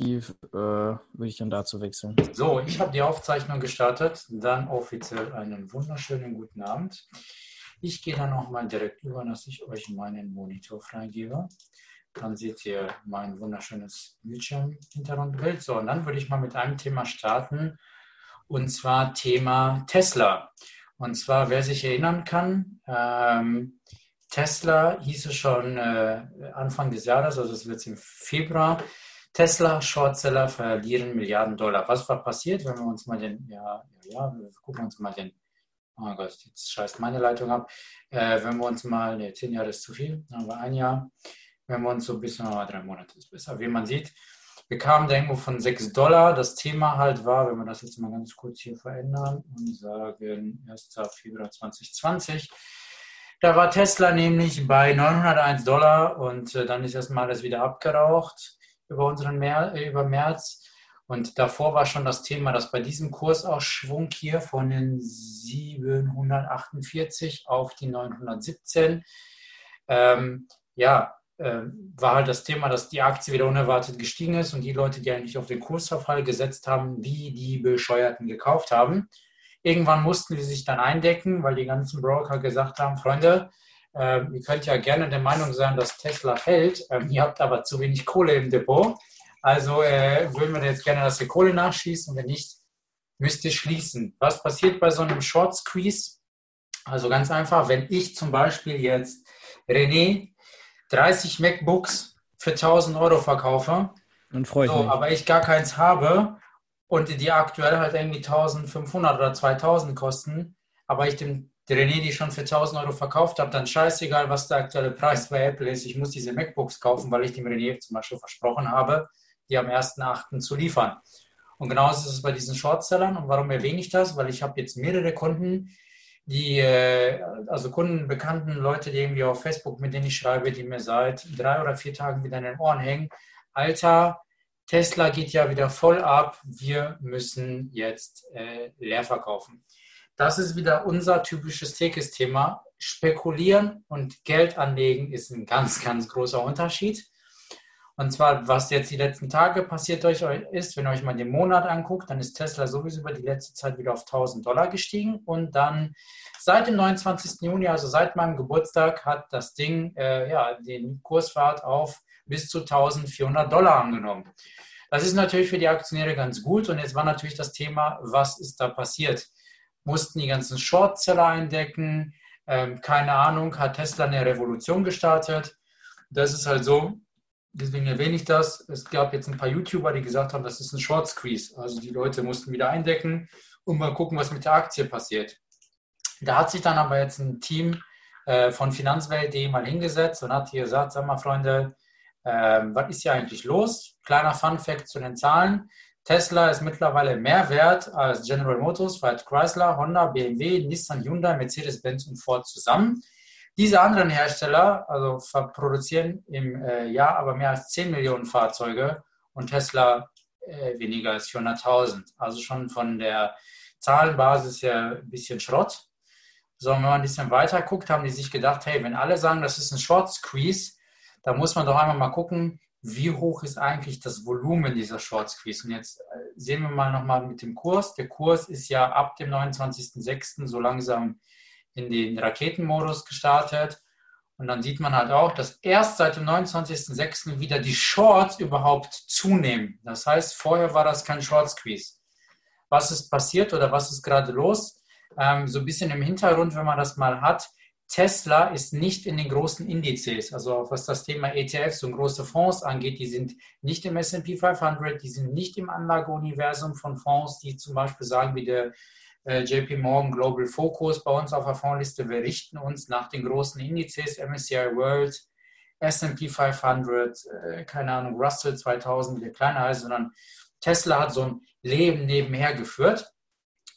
äh, würde ich dann dazu wechseln. So, ich habe die Aufzeichnung gestartet. Dann offiziell einen wunderschönen guten Abend. Ich gehe dann auch mal direkt über, dass ich euch meinen Monitor freigebe. Dann seht ihr mein wunderschönes Bildschirm-Hintergrundbild. So, und dann würde ich mal mit einem Thema starten. Und zwar Thema Tesla. Und zwar, wer sich erinnern kann, ähm, Tesla hieß es schon äh, Anfang des Jahres, also es wird im Februar, Tesla Shortseller verlieren Milliarden Dollar. Was war passiert, wenn wir uns mal den, ja, ja, wir gucken uns mal den, oh Gott, jetzt scheißt meine Leitung ab. Äh, wenn wir uns mal, ne, zehn Jahre ist zu viel, aber ein Jahr, wenn wir uns so ein bisschen, oh, drei Monate ist besser. Wie man sieht, wir kamen da irgendwo von 6 Dollar. Das Thema halt war, wenn wir das jetzt mal ganz kurz hier verändern und sagen 1. Februar 2020, da war Tesla nämlich bei 901 Dollar und äh, dann ist erstmal alles wieder abgeraucht über unseren Mer äh, über März. Und davor war schon das Thema, dass bei diesem Kursausschwung hier von den 748 auf die 917, ähm, ja, äh, war halt das Thema, dass die Aktie wieder unerwartet gestiegen ist und die Leute, die eigentlich auf den Kursverfall gesetzt haben, wie die Bescheuerten gekauft haben. Irgendwann mussten sie sich dann eindecken, weil die ganzen Broker gesagt haben, Freunde, ihr könnt ja gerne der Meinung sein, dass Tesla fällt. Ähm, ihr habt aber zu wenig Kohle im Depot. Also äh, würden wir jetzt gerne, dass ihr Kohle nachschießt und wenn nicht, müsst ihr schließen. Was passiert bei so einem Short Squeeze? Also ganz einfach, wenn ich zum Beispiel jetzt René 30 MacBooks für 1000 Euro verkaufe, dann freue ich so, mich. aber ich gar keins habe und die aktuell halt irgendwie 1500 oder 2000 kosten, aber ich dem der René die schon für 1000 Euro verkauft habe, dann scheißegal, was der aktuelle Preis bei Apple ist. Ich muss diese MacBooks kaufen, weil ich dem René zum Beispiel versprochen habe, die am 1.8. zu liefern. Und genauso ist es bei diesen Shortsellern. Und warum erwähne ich das? Weil ich habe jetzt mehrere Kunden, die, äh, also Kunden, bekannten Leute, die irgendwie auf Facebook, mit denen ich schreibe, die mir seit drei oder vier Tagen wieder in den Ohren hängen. Alter, Tesla geht ja wieder voll ab. Wir müssen jetzt äh, leer verkaufen. Das ist wieder unser typisches Tekes-Thema. Spekulieren und Geld anlegen ist ein ganz, ganz großer Unterschied. Und zwar, was jetzt die letzten Tage passiert euch ist, wenn ihr euch mal den Monat anguckt, dann ist Tesla sowieso über die letzte Zeit wieder auf 1000 Dollar gestiegen. Und dann seit dem 29. Juni, also seit meinem Geburtstag, hat das Ding äh, ja, den Kursfahrt auf bis zu 1400 Dollar angenommen. Das ist natürlich für die Aktionäre ganz gut. Und jetzt war natürlich das Thema, was ist da passiert? Mussten die ganzen Shortseller eindecken. Ähm, keine Ahnung, hat Tesla eine Revolution gestartet. Das ist halt so, deswegen erwähne ich das. Es gab jetzt ein paar YouTuber, die gesagt haben, das ist ein Short Squeeze. Also die Leute mussten wieder eindecken und mal gucken, was mit der Aktie passiert. Da hat sich dann aber jetzt ein Team äh, von Finanzwelt.de mal hingesetzt und hat hier gesagt, sag mal Freunde, äh, was ist hier eigentlich los? Kleiner Fun Fact zu den Zahlen. Tesla ist mittlerweile mehr wert als General Motors, Fiat Chrysler, Honda, BMW, Nissan, Hyundai, Mercedes-Benz und Ford zusammen. Diese anderen Hersteller also produzieren im äh, Jahr aber mehr als 10 Millionen Fahrzeuge und Tesla äh, weniger als 400.000. Also schon von der Zahlenbasis her ein bisschen Schrott. So, wenn man ein bisschen weiter guckt, haben die sich gedacht, hey, wenn alle sagen, das ist ein Short Squeeze, dann muss man doch einmal mal gucken, wie hoch ist eigentlich das Volumen dieser Short Squeeze? Und jetzt äh, sehen wir mal nochmal mit dem Kurs. Der Kurs ist ja ab dem 29.06. so langsam in den Raketenmodus gestartet. Und dann sieht man halt auch, dass erst seit dem 29.06. wieder die Shorts überhaupt zunehmen. Das heißt, vorher war das kein Short Squeeze. Was ist passiert oder was ist gerade los? Ähm, so ein bisschen im Hintergrund, wenn man das mal hat, Tesla ist nicht in den großen Indizes, also was das Thema ETFs und große Fonds angeht, die sind nicht im S&P 500, die sind nicht im Anlageuniversum von Fonds, die zum Beispiel sagen, wie der äh, JP Morgan Global Focus bei uns auf der Fondsliste, wir richten uns nach den großen Indizes, MSCI World, S&P 500, äh, keine Ahnung, Russell 2000, der kleiner heißt, sondern Tesla hat so ein Leben nebenher geführt.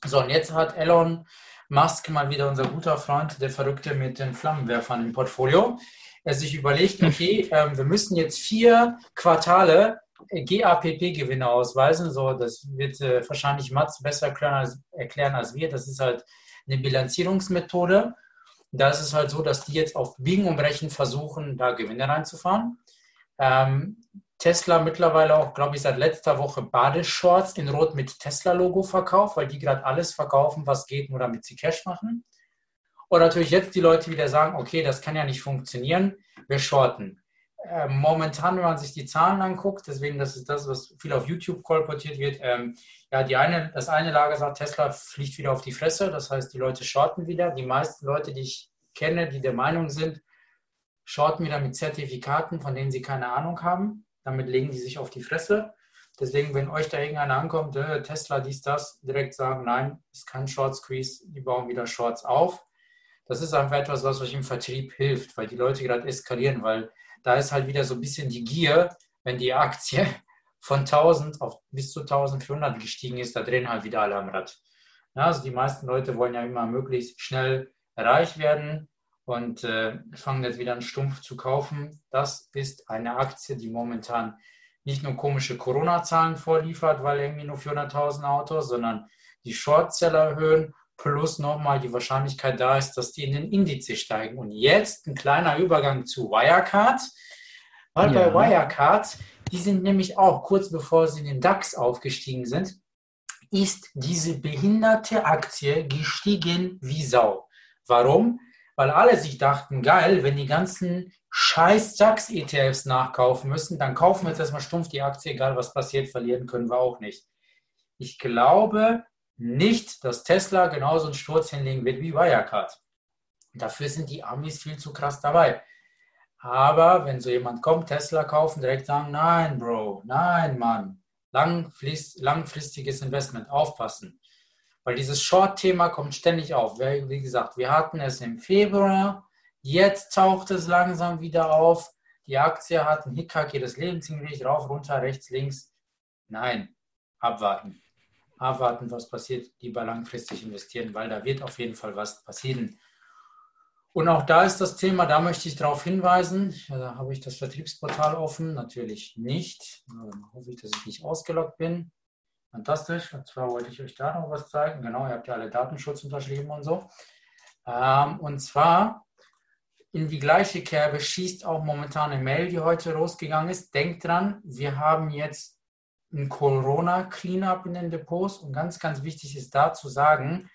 So, und jetzt hat Elon Musk mal wieder unser guter Freund, der Verrückte mit den Flammenwerfern im Portfolio, er sich überlegt, okay, äh, wir müssen jetzt vier Quartale GAPP-Gewinne ausweisen. So, das wird äh, wahrscheinlich Mats besser erklären als, erklären als wir. Das ist halt eine Bilanzierungsmethode. Da ist es halt so, dass die jetzt auf Biegen und Brechen versuchen, da Gewinne reinzufahren. Ähm, Tesla mittlerweile auch, glaube ich, seit letzter Woche Badeshorts in Rot mit Tesla-Logo verkauft, weil die gerade alles verkaufen, was geht, nur damit sie Cash machen. Und natürlich jetzt die Leute wieder sagen, okay, das kann ja nicht funktionieren, wir shorten. Ähm, momentan, wenn man sich die Zahlen anguckt, deswegen, das ist das, was viel auf YouTube kolportiert wird, ähm, ja, die eine, das eine Lager sagt, Tesla fliegt wieder auf die Fresse, das heißt, die Leute shorten wieder. Die meisten Leute, die ich kenne, die der Meinung sind, shorten wieder mit Zertifikaten, von denen sie keine Ahnung haben. Damit legen die sich auf die Fresse. Deswegen, wenn euch da irgendeiner ankommt, äh, Tesla dies, das, direkt sagen, nein, ist kein Short Squeeze, die bauen wieder Shorts auf. Das ist einfach etwas, was euch im Vertrieb hilft, weil die Leute gerade eskalieren, weil da ist halt wieder so ein bisschen die Gier, wenn die Aktie von 1000 auf bis zu 1400 gestiegen ist, da drehen halt wieder alle am Rad. Ja, also die meisten Leute wollen ja immer möglichst schnell reich werden und äh, fangen jetzt wieder an stumpf zu kaufen. Das ist eine Aktie, die momentan nicht nur komische Corona-Zahlen vorliefert, weil irgendwie nur 400.000 Autos, sondern die Shortseller erhöhen, plus nochmal die Wahrscheinlichkeit da ist, dass die in den Indizes steigen. Und jetzt ein kleiner Übergang zu Wirecard, weil ja. bei Wirecard, die sind nämlich auch kurz bevor sie in den DAX aufgestiegen sind, ist diese behinderte Aktie gestiegen wie Sau. Warum? Weil alle sich dachten, geil, wenn die ganzen scheiß DAX-ETFs nachkaufen müssen, dann kaufen wir jetzt erstmal stumpf die Aktie, egal was passiert, verlieren können wir auch nicht. Ich glaube nicht, dass Tesla genauso einen Sturz hinlegen wird wie Wirecard. Dafür sind die Amis viel zu krass dabei. Aber wenn so jemand kommt, Tesla kaufen, direkt sagen, nein, Bro, nein, Mann, langfristiges Investment, aufpassen. Weil dieses Short-Thema kommt ständig auf. Wie gesagt, wir hatten es im Februar, jetzt taucht es langsam wieder auf. Die Aktie hat einen Hickhack jedes Leben ziemlich rauf, runter, rechts, links. Nein, abwarten. Abwarten, was passiert, lieber langfristig investieren, weil da wird auf jeden Fall was passieren. Und auch da ist das Thema, da möchte ich darauf hinweisen. Da habe ich das Vertriebsportal offen, natürlich nicht. Dann hoffe ich, dass ich nicht ausgeloggt bin. Fantastisch. Und zwar wollte ich euch da noch was zeigen. Genau, ihr habt ja alle Datenschutz unterschrieben und so. Ähm, und zwar in die gleiche Kerbe schießt auch momentan eine Mail, die heute losgegangen ist. Denkt dran, wir haben jetzt ein Corona-Cleanup in den Depots. Und ganz, ganz wichtig ist da zu sagen,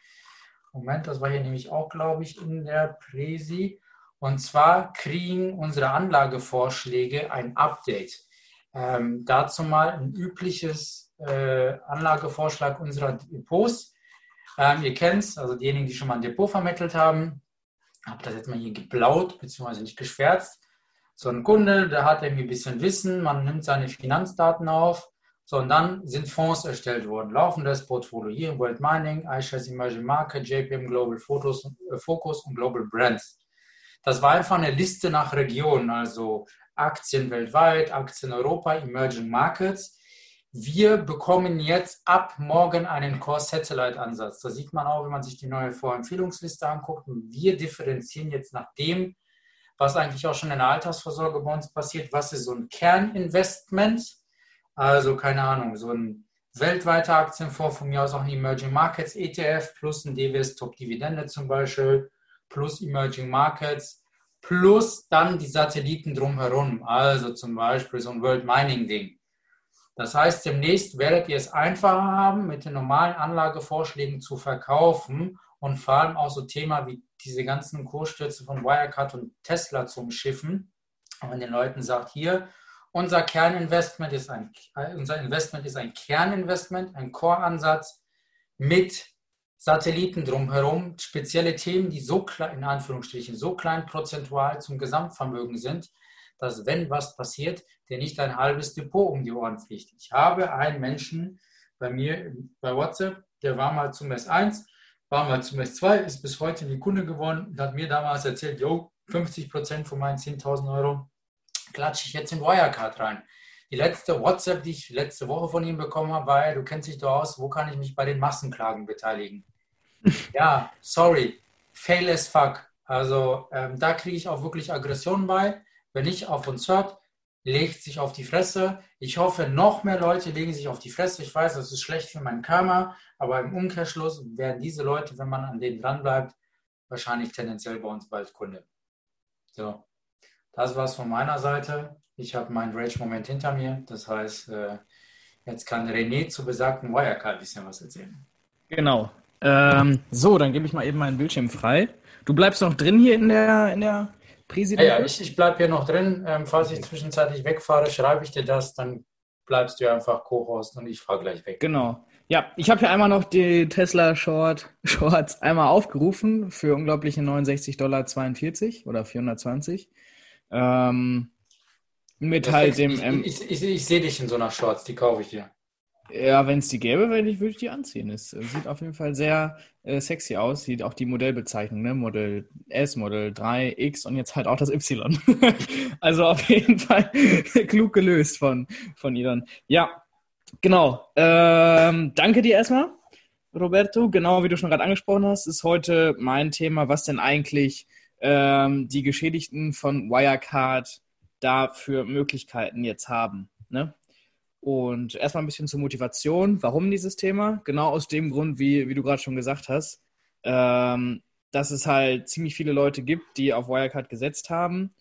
Moment, das war hier nämlich auch, glaube ich, in der Präsi. Und zwar kriegen unsere Anlagevorschläge ein Update. Ähm, dazu mal ein übliches äh, Anlagevorschlag unserer Depots. Ähm, ihr kennt es, also diejenigen, die schon mal ein Depot vermittelt haben, habe das jetzt mal hier geblaut, beziehungsweise nicht geschwärzt. So ein Kunde, der hat irgendwie ein bisschen Wissen, man nimmt seine Finanzdaten auf, so und dann sind Fonds erstellt worden. Laufendes Portfolio hier World Mining, iShares Emerging Market, JPM Global Photos, äh, Focus und Global Brands. Das war einfach eine Liste nach Region, also Aktien weltweit, Aktien Europa, Emerging Markets wir bekommen jetzt ab morgen einen Core-Satellite-Ansatz. Da sieht man auch, wenn man sich die neue Vorempfehlungsliste anguckt. wir differenzieren jetzt nach dem, was eigentlich auch schon in der Altersvorsorge bei uns passiert. Was ist so ein Kerninvestment? Also, keine Ahnung, so ein weltweiter Aktienfonds, von mir aus auch ein Emerging Markets ETF plus ein DWS Top Dividende zum Beispiel, plus Emerging Markets, plus dann die Satelliten drumherum. Also zum Beispiel so ein World Mining Ding. Das heißt, demnächst werdet ihr es einfacher haben, mit den normalen Anlagevorschlägen zu verkaufen und vor allem auch so Thema wie diese ganzen Kursstürze von Wirecard und Tesla zu umschiffen. Und wenn den Leuten sagt, hier, unser Kerninvestment ist ein, unser Investment ist ein Kerninvestment, ein Core-Ansatz mit Satelliten drumherum, spezielle Themen, die so klein, in Anführungsstrichen, so klein prozentual zum Gesamtvermögen sind, dass wenn was passiert, der nicht ein halbes Depot um die Ohren fliegt. Ich habe einen Menschen bei mir bei WhatsApp, der war mal zum S1, war mal zum S2, ist bis heute ein Kunde geworden und hat mir damals erzählt, jo, 50 Prozent von meinen 10.000 Euro klatsche ich jetzt in Wirecard rein. Die letzte WhatsApp, die ich letzte Woche von ihm bekommen habe, war, du kennst dich doch aus, wo kann ich mich bei den Massenklagen beteiligen? ja, sorry, fail as fuck. Also ähm, da kriege ich auch wirklich Aggressionen bei wenn nicht auf uns hört, legt sich auf die Fresse. Ich hoffe, noch mehr Leute legen sich auf die Fresse. Ich weiß, das ist schlecht für mein Karma, aber im Umkehrschluss werden diese Leute, wenn man an denen dranbleibt, wahrscheinlich tendenziell bei uns bald Kunde. So, das war's von meiner Seite. Ich habe meinen Rage-Moment hinter mir. Das heißt, äh, jetzt kann René zu besagten Wirecard ein bisschen was erzählen. Genau. Ähm, so, dann gebe ich mal eben meinen Bildschirm frei. Du bleibst noch drin hier in der, in der Präsidentin? Ja, ja, ich, ich bleibe hier noch drin. Ähm, falls ich zwischenzeitlich wegfahre, schreibe ich dir das, dann bleibst du einfach Co-Host und ich fahre gleich weg. Genau. Ja, ich habe hier einmal noch die Tesla Short Shorts einmal aufgerufen für unglaubliche 69,42 Dollar oder 420. Ähm, mit das halt dem. Ich, ich, ich, ich sehe dich in so einer Shorts, die kaufe ich dir. Ja, wenn es die gäbe, würde ich, würd ich die anziehen. Es äh, sieht auf jeden Fall sehr äh, sexy aus. Sieht auch die Modellbezeichnung, ne? Modell S, Modell 3, X und jetzt halt auch das Y. also auf jeden Fall klug gelöst von, von Elon. Ja, genau. Ähm, danke dir erstmal, Roberto. Genau wie du schon gerade angesprochen hast, ist heute mein Thema, was denn eigentlich ähm, die Geschädigten von Wirecard da für Möglichkeiten jetzt haben. Ne? Und erstmal ein bisschen zur Motivation. Warum dieses Thema? Genau aus dem Grund, wie, wie du gerade schon gesagt hast, ähm, dass es halt ziemlich viele Leute gibt, die auf Wirecard gesetzt haben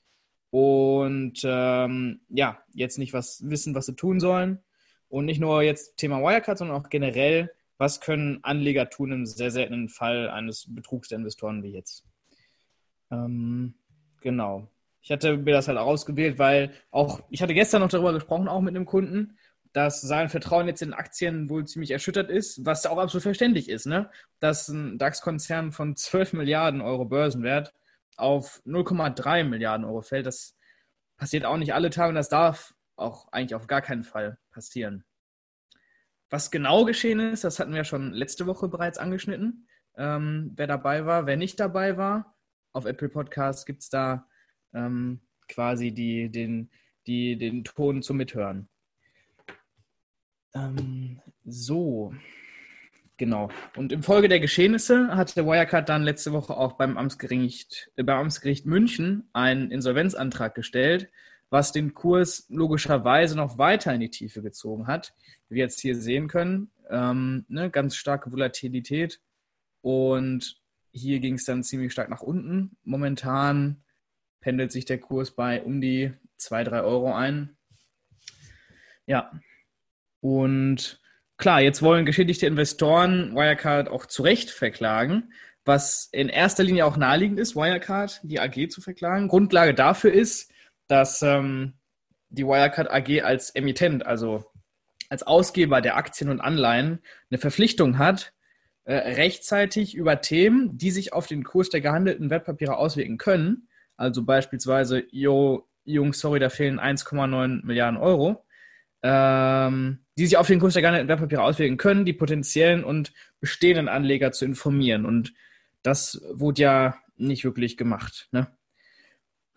und ähm, ja, jetzt nicht was wissen, was sie tun sollen. Und nicht nur jetzt Thema Wirecard, sondern auch generell, was können Anleger tun im sehr seltenen Fall eines Betrugs der Investoren wie jetzt. Ähm, genau. Ich hatte mir das halt ausgewählt, weil auch, ich hatte gestern noch darüber gesprochen, auch mit einem Kunden, dass sein Vertrauen jetzt in Aktien wohl ziemlich erschüttert ist, was auch absolut verständlich ist, ne? Dass ein DAX-Konzern von 12 Milliarden Euro Börsenwert auf 0,3 Milliarden Euro fällt, das passiert auch nicht alle Tage und das darf auch eigentlich auf gar keinen Fall passieren. Was genau geschehen ist, das hatten wir schon letzte Woche bereits angeschnitten. Ähm, wer dabei war, wer nicht dabei war, auf Apple Podcasts gibt es da ähm, quasi die, den, die, den Ton zum Mithören. Ähm, so, genau. Und im Folge der Geschehnisse hat der Wirecard dann letzte Woche auch beim Amtsgericht, äh, beim Amtsgericht München einen Insolvenzantrag gestellt, was den Kurs logischerweise noch weiter in die Tiefe gezogen hat. Wie wir jetzt hier sehen können, ähm, ne, ganz starke Volatilität. Und hier ging es dann ziemlich stark nach unten. Momentan pendelt sich der Kurs bei um die 2, 3 Euro ein. Ja, und klar, jetzt wollen geschädigte Investoren Wirecard auch zu Recht verklagen, was in erster Linie auch naheliegend ist, Wirecard, die AG zu verklagen. Grundlage dafür ist, dass ähm, die Wirecard AG als Emittent, also als Ausgeber der Aktien und Anleihen, eine Verpflichtung hat, äh, rechtzeitig über Themen, die sich auf den Kurs der gehandelten Wertpapiere auswirken können, also beispielsweise, yo, Jungs, sorry, da fehlen 1,9 Milliarden Euro, ähm, die sich auf den Kurs der gehandelten Wertpapiere auswirken können, die potenziellen und bestehenden Anleger zu informieren. Und das wurde ja nicht wirklich gemacht. Ne?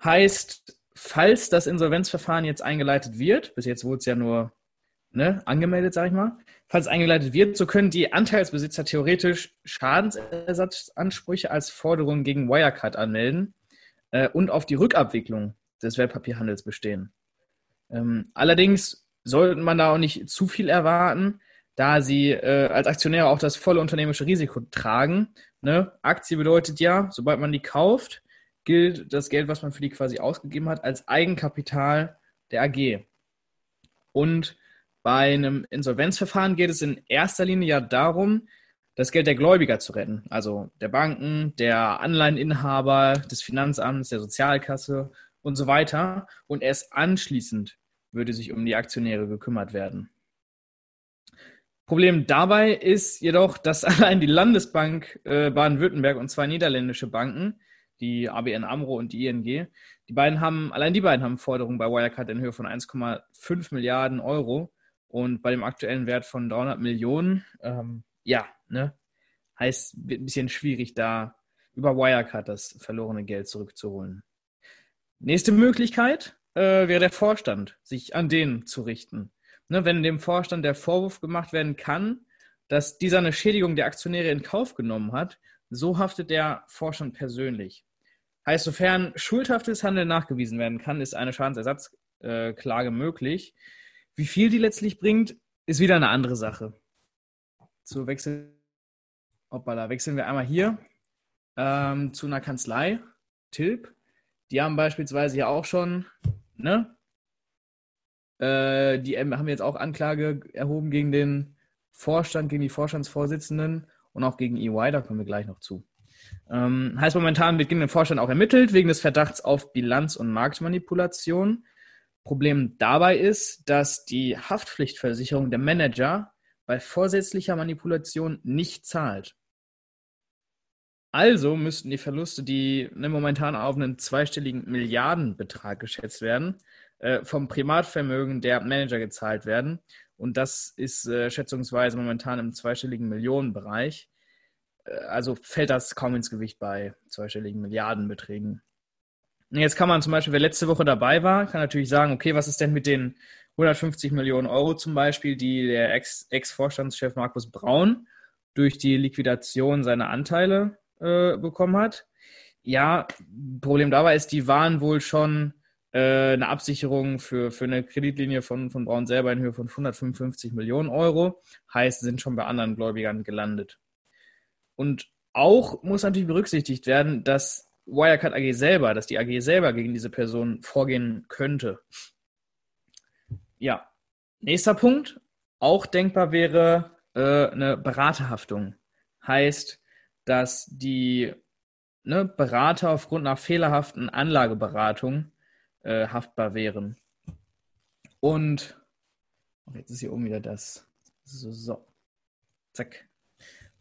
Heißt, falls das Insolvenzverfahren jetzt eingeleitet wird, bis jetzt wurde es ja nur ne, angemeldet, sage ich mal, falls es eingeleitet wird, so können die Anteilsbesitzer theoretisch Schadensersatzansprüche als Forderung gegen Wirecard anmelden äh, und auf die Rückabwicklung des Wertpapierhandels bestehen. Ähm, allerdings sollte man da auch nicht zu viel erwarten, da sie äh, als Aktionäre auch das volle unternehmerische Risiko tragen. Ne? Aktie bedeutet ja, sobald man die kauft, gilt das Geld, was man für die quasi ausgegeben hat, als Eigenkapital der AG. Und bei einem Insolvenzverfahren geht es in erster Linie ja darum, das Geld der Gläubiger zu retten, also der Banken, der Anleiheninhaber, des Finanzamts, der Sozialkasse und so weiter. Und erst anschließend würde sich um die Aktionäre gekümmert werden. Problem dabei ist jedoch, dass allein die Landesbank äh, Baden-Württemberg und zwei niederländische Banken, die ABN AMRO und die ING, die beiden haben, allein die beiden haben Forderungen bei Wirecard in Höhe von 1,5 Milliarden Euro und bei dem aktuellen Wert von 300 Millionen, ähm, ja, ne, heißt, wird ein bisschen schwierig, da über Wirecard das verlorene Geld zurückzuholen. Nächste Möglichkeit, äh, wäre der Vorstand, sich an den zu richten. Ne, wenn dem Vorstand der Vorwurf gemacht werden kann, dass dieser eine Schädigung der Aktionäre in Kauf genommen hat, so haftet der Vorstand persönlich. Heißt, sofern schuldhaftes Handeln nachgewiesen werden kann, ist eine Schadensersatzklage äh, möglich. Wie viel die letztlich bringt, ist wieder eine andere Sache. So wechseln, hoppala, wechseln wir einmal hier ähm, zu einer Kanzlei, Tilp. Die haben beispielsweise ja auch schon ne? Äh, die haben jetzt auch Anklage erhoben gegen den Vorstand, gegen die Vorstandsvorsitzenden und auch gegen EY, da kommen wir gleich noch zu. Ähm, heißt, momentan wird gegen den Vorstand auch ermittelt wegen des Verdachts auf Bilanz- und Marktmanipulation. Problem dabei ist, dass die Haftpflichtversicherung der Manager bei vorsätzlicher Manipulation nicht zahlt. Also müssten die Verluste, die ne, momentan auf einen zweistelligen Milliardenbetrag geschätzt werden, äh, vom Privatvermögen der Manager gezahlt werden. Und das ist äh, schätzungsweise momentan im zweistelligen Millionenbereich. Äh, also fällt das kaum ins Gewicht bei zweistelligen Milliardenbeträgen. Jetzt kann man zum Beispiel, wer letzte Woche dabei war, kann natürlich sagen, okay, was ist denn mit den 150 Millionen Euro zum Beispiel, die der Ex-Vorstandschef Ex Markus Braun durch die Liquidation seiner Anteile äh, bekommen hat? Ja, Problem dabei ist, die waren wohl schon äh, eine Absicherung für, für eine Kreditlinie von, von Braun selber in Höhe von 155 Millionen Euro. Heißt, sind schon bei anderen Gläubigern gelandet. Und auch muss natürlich berücksichtigt werden, dass Wirecard AG selber, dass die AG selber gegen diese Person vorgehen könnte. Ja, nächster Punkt. Auch denkbar wäre äh, eine Beraterhaftung. Heißt, dass die ne, Berater aufgrund einer fehlerhaften Anlageberatung äh, haftbar wären. Und jetzt ist hier oben wieder das. So, so. Zack.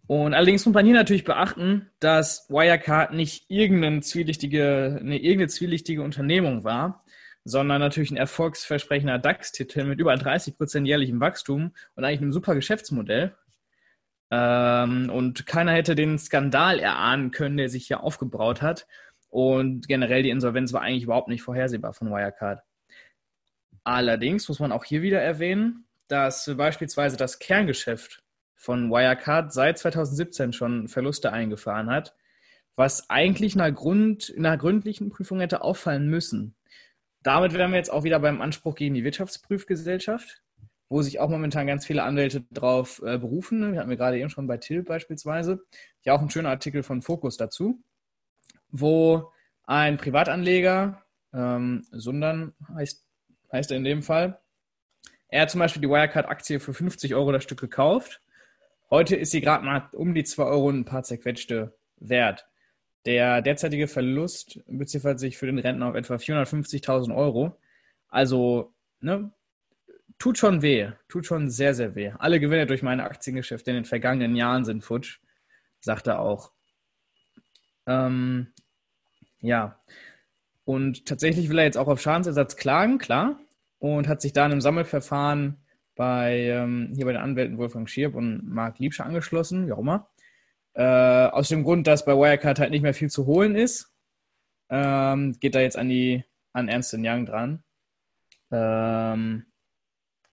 Und allerdings muss man hier natürlich beachten, dass Wirecard nicht irgendeine zwielichtige, eine, irgendeine zwielichtige Unternehmung war, sondern natürlich ein erfolgsversprechender DAX-Titel mit über 30% jährlichem Wachstum und eigentlich einem super Geschäftsmodell. Ähm, und keiner hätte den Skandal erahnen können, der sich hier aufgebraut hat. Und generell die Insolvenz war eigentlich überhaupt nicht vorhersehbar von Wirecard. Allerdings muss man auch hier wieder erwähnen, dass beispielsweise das Kerngeschäft von Wirecard seit 2017 schon Verluste eingefahren hat, was eigentlich in einer, Grund, in einer gründlichen Prüfung hätte auffallen müssen. Damit wären wir jetzt auch wieder beim Anspruch gegen die Wirtschaftsprüfgesellschaft, wo sich auch momentan ganz viele Anwälte drauf äh, berufen. Wir hatten wir gerade eben schon bei Till beispielsweise. Ja, auch ein schöner Artikel von Focus dazu, wo ein Privatanleger, ähm, Sundern heißt, heißt er in dem Fall, er hat zum Beispiel die Wirecard-Aktie für 50 Euro das Stück gekauft Heute ist sie gerade mal um die 2 Euro und ein paar zerquetschte wert. Der derzeitige Verlust beziffert sich für den Rentner auf etwa 450.000 Euro. Also, ne, tut schon weh. Tut schon sehr, sehr weh. Alle Gewinne durch meine Aktiengeschäfte in den vergangenen Jahren sind futsch, sagt er auch. Ähm, ja. Und tatsächlich will er jetzt auch auf Schadensersatz klagen, klar. Und hat sich da in einem Sammelverfahren bei, ähm, hier bei den Anwälten Wolfgang Schierb und Marc Liebscher angeschlossen, wie auch immer. Äh, aus dem Grund, dass bei Wirecard halt nicht mehr viel zu holen ist, ähm, geht da jetzt an die an Ernst Young dran. Ähm,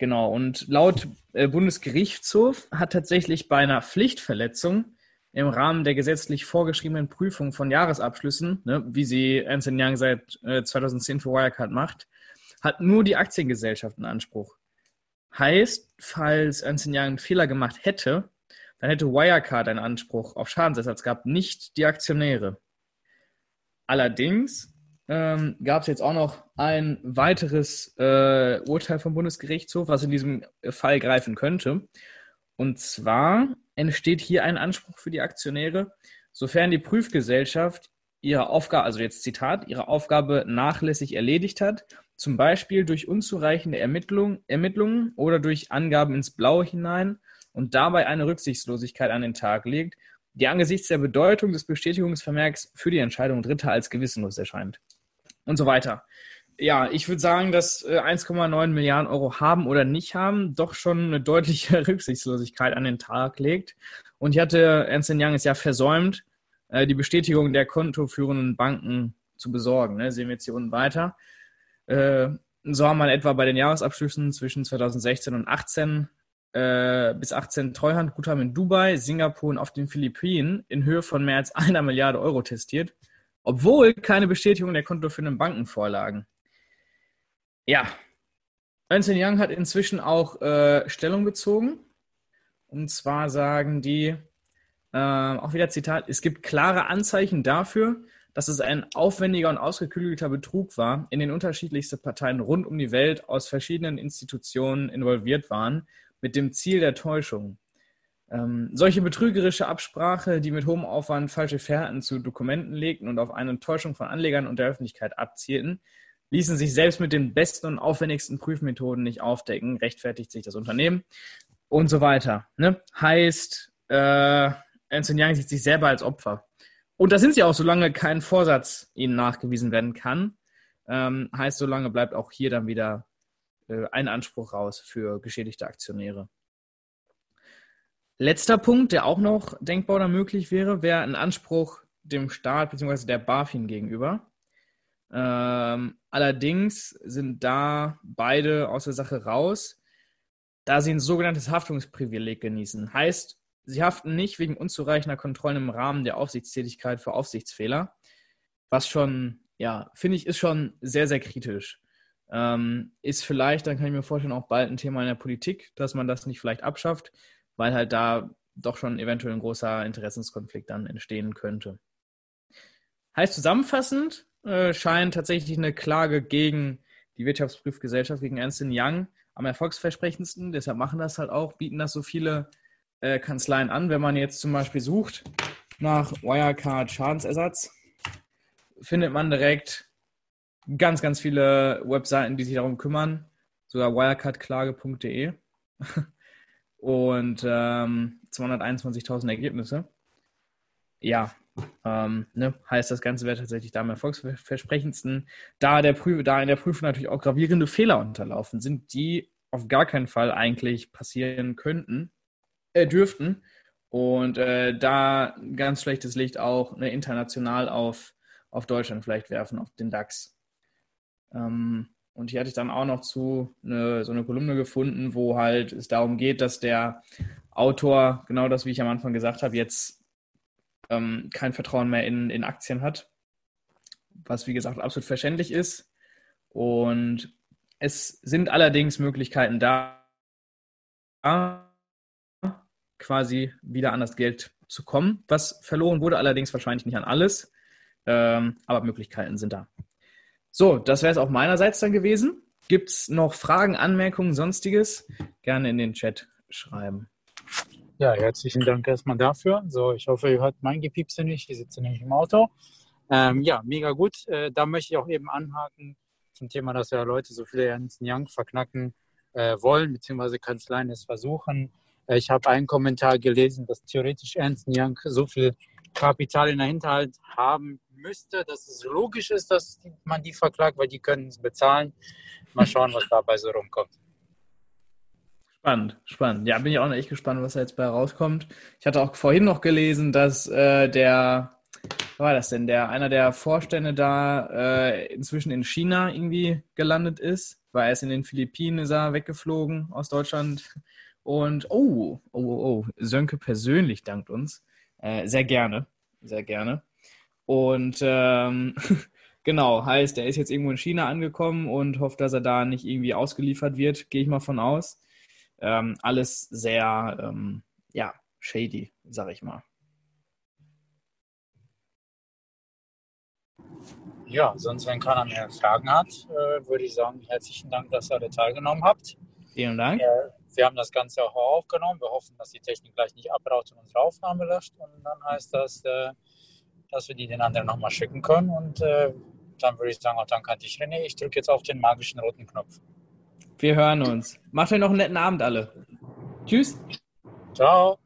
genau, und laut äh, Bundesgerichtshof hat tatsächlich bei einer Pflichtverletzung im Rahmen der gesetzlich vorgeschriebenen Prüfung von Jahresabschlüssen, ne, wie sie Ernst Young seit äh, 2010 für Wirecard macht, hat nur die Aktiengesellschaft einen Anspruch. Heißt, falls Ernst Young einen Fehler gemacht hätte, dann hätte Wirecard einen Anspruch auf Schadensersatz gehabt, nicht die Aktionäre. Allerdings ähm, gab es jetzt auch noch ein weiteres äh, Urteil vom Bundesgerichtshof, was in diesem Fall greifen könnte. Und zwar entsteht hier ein Anspruch für die Aktionäre, sofern die Prüfgesellschaft ihre Aufgabe, also jetzt Zitat, ihre Aufgabe nachlässig erledigt hat zum Beispiel durch unzureichende Ermittlung, Ermittlungen oder durch Angaben ins Blaue hinein und dabei eine Rücksichtslosigkeit an den Tag legt, die angesichts der Bedeutung des Bestätigungsvermerks für die Entscheidung Dritter als gewissenlos erscheint. Und so weiter. Ja, ich würde sagen, dass 1,9 äh, Milliarden Euro haben oder nicht haben doch schon eine deutliche Rücksichtslosigkeit an den Tag legt. Und ich hatte Ernst Young es ja versäumt, äh, die Bestätigung der kontoführenden Banken zu besorgen. Ne? Sehen wir jetzt hier unten weiter. Äh, so haben wir etwa bei den Jahresabschlüssen zwischen 2016 und 18 äh, bis 18 Treuhandguthaben in Dubai, Singapur und auf den Philippinen in Höhe von mehr als einer Milliarde Euro testiert, obwohl keine Bestätigung der kontoführenden Banken vorlagen. Ja, Ernst Young hat inzwischen auch äh, Stellung bezogen. Und zwar sagen die, äh, auch wieder Zitat, es gibt klare Anzeichen dafür, dass es ein aufwendiger und ausgeklügelter Betrug war, in den unterschiedlichste Parteien rund um die Welt aus verschiedenen Institutionen involviert waren, mit dem Ziel der Täuschung. Ähm, solche betrügerische Absprache, die mit hohem Aufwand falsche Fährten zu Dokumenten legten und auf eine Täuschung von Anlegern und der Öffentlichkeit abzielten, ließen sich selbst mit den besten und aufwendigsten Prüfmethoden nicht aufdecken, rechtfertigt sich das Unternehmen und so weiter. Ne? Heißt, äh, Ernst Young sieht sich selber als Opfer. Und da sind sie auch, solange kein Vorsatz ihnen nachgewiesen werden kann. Ähm, heißt, solange bleibt auch hier dann wieder äh, ein Anspruch raus für geschädigte Aktionäre. Letzter Punkt, der auch noch denkbar oder möglich wäre, wäre ein Anspruch dem Staat bzw. der BaFin gegenüber. Ähm, allerdings sind da beide aus der Sache raus, da sie ein sogenanntes Haftungsprivileg genießen. Heißt, sie haften nicht wegen unzureichender Kontrollen im Rahmen der Aufsichtstätigkeit für Aufsichtsfehler, was schon, ja, finde ich, ist schon sehr, sehr kritisch. Ähm, ist vielleicht, dann kann ich mir vorstellen, auch bald ein Thema in der Politik, dass man das nicht vielleicht abschafft weil halt da doch schon eventuell ein großer Interessenskonflikt dann entstehen könnte. Heißt zusammenfassend, äh, scheint tatsächlich eine Klage gegen die Wirtschaftsprüfgesellschaft, gegen Ernst Young am erfolgsversprechendsten. Deshalb machen das halt auch, bieten das so viele äh, Kanzleien an. Wenn man jetzt zum Beispiel sucht nach Wirecard Schadensersatz, findet man direkt ganz, ganz viele Webseiten, die sich darum kümmern. Sogar wirecardklage.de. und ähm, 221.000 Ergebnisse. Ja, ähm, ne, heißt, das Ganze wäre tatsächlich da am erfolgsversprechendsten. Da, der Prüf da in der Prüfung natürlich auch gravierende Fehler unterlaufen sind, die auf gar keinen Fall eigentlich passieren könnten, äh, dürften. Und äh, da ganz schlechtes Licht auch ne, international auf, auf Deutschland vielleicht werfen, auf den DAX. Ähm, und hier hatte ich dann auch noch zu eine, so eine Kolumne gefunden, wo halt es darum geht, dass der Autor, genau das, wie ich am Anfang gesagt habe, jetzt ähm, kein Vertrauen mehr in, in Aktien hat. Was, wie gesagt, absolut verständlich ist. Und es sind allerdings Möglichkeiten da, quasi wieder an das Geld zu kommen. Was verloren wurde, allerdings wahrscheinlich nicht an alles. Ähm, aber Möglichkeiten sind da. So, das wäre es auch meinerseits dann gewesen. Gibt es noch Fragen, Anmerkungen, sonstiges? Gerne in den Chat schreiben. Ja, herzlichen Dank erstmal dafür. So, ich hoffe, ihr hört mein Gepiepse nicht. Ich sitze nämlich im Auto. Ähm, ja, mega gut. Äh, da möchte ich auch eben anhaken zum Thema, dass ja Leute so viele Ernst Young verknacken äh, wollen, beziehungsweise Kanzleien es versuchen. Äh, ich habe einen Kommentar gelesen, dass theoretisch Ernst Young so viel Kapital in der Hinterhalt haben müsste, dass es logisch ist, dass man die verklagt, weil die können es bezahlen. Mal schauen, was dabei so rumkommt. Spannend, spannend. Ja, bin ich auch echt gespannt, was da jetzt bei rauskommt. Ich hatte auch vorhin noch gelesen, dass äh, der, was war das denn, der, einer der Vorstände da äh, inzwischen in China irgendwie gelandet ist, weil er ist in den Philippinen, ist er weggeflogen aus Deutschland. Und oh, oh, oh, oh, Sönke persönlich dankt uns. Äh, sehr gerne, sehr gerne. Und ähm, genau, heißt, er ist jetzt irgendwo in China angekommen und hofft, dass er da nicht irgendwie ausgeliefert wird, gehe ich mal von aus. Ähm, alles sehr, ähm, ja, shady, sag ich mal. Ja, sonst, wenn keiner mehr Fragen hat, äh, würde ich sagen, herzlichen Dank, dass ihr alle teilgenommen habt. Vielen Dank. Äh, wir haben das Ganze auch aufgenommen. Wir hoffen, dass die Technik gleich nicht abraut und unsere Aufnahme löscht. Und dann heißt das, äh, dass wir die den anderen nochmal schicken können. Und äh, dann würde ich sagen, auch danke an dich, René. Ich drücke jetzt auf den magischen roten Knopf. Wir hören uns. Macht euch noch einen netten Abend alle. Tschüss. Ciao.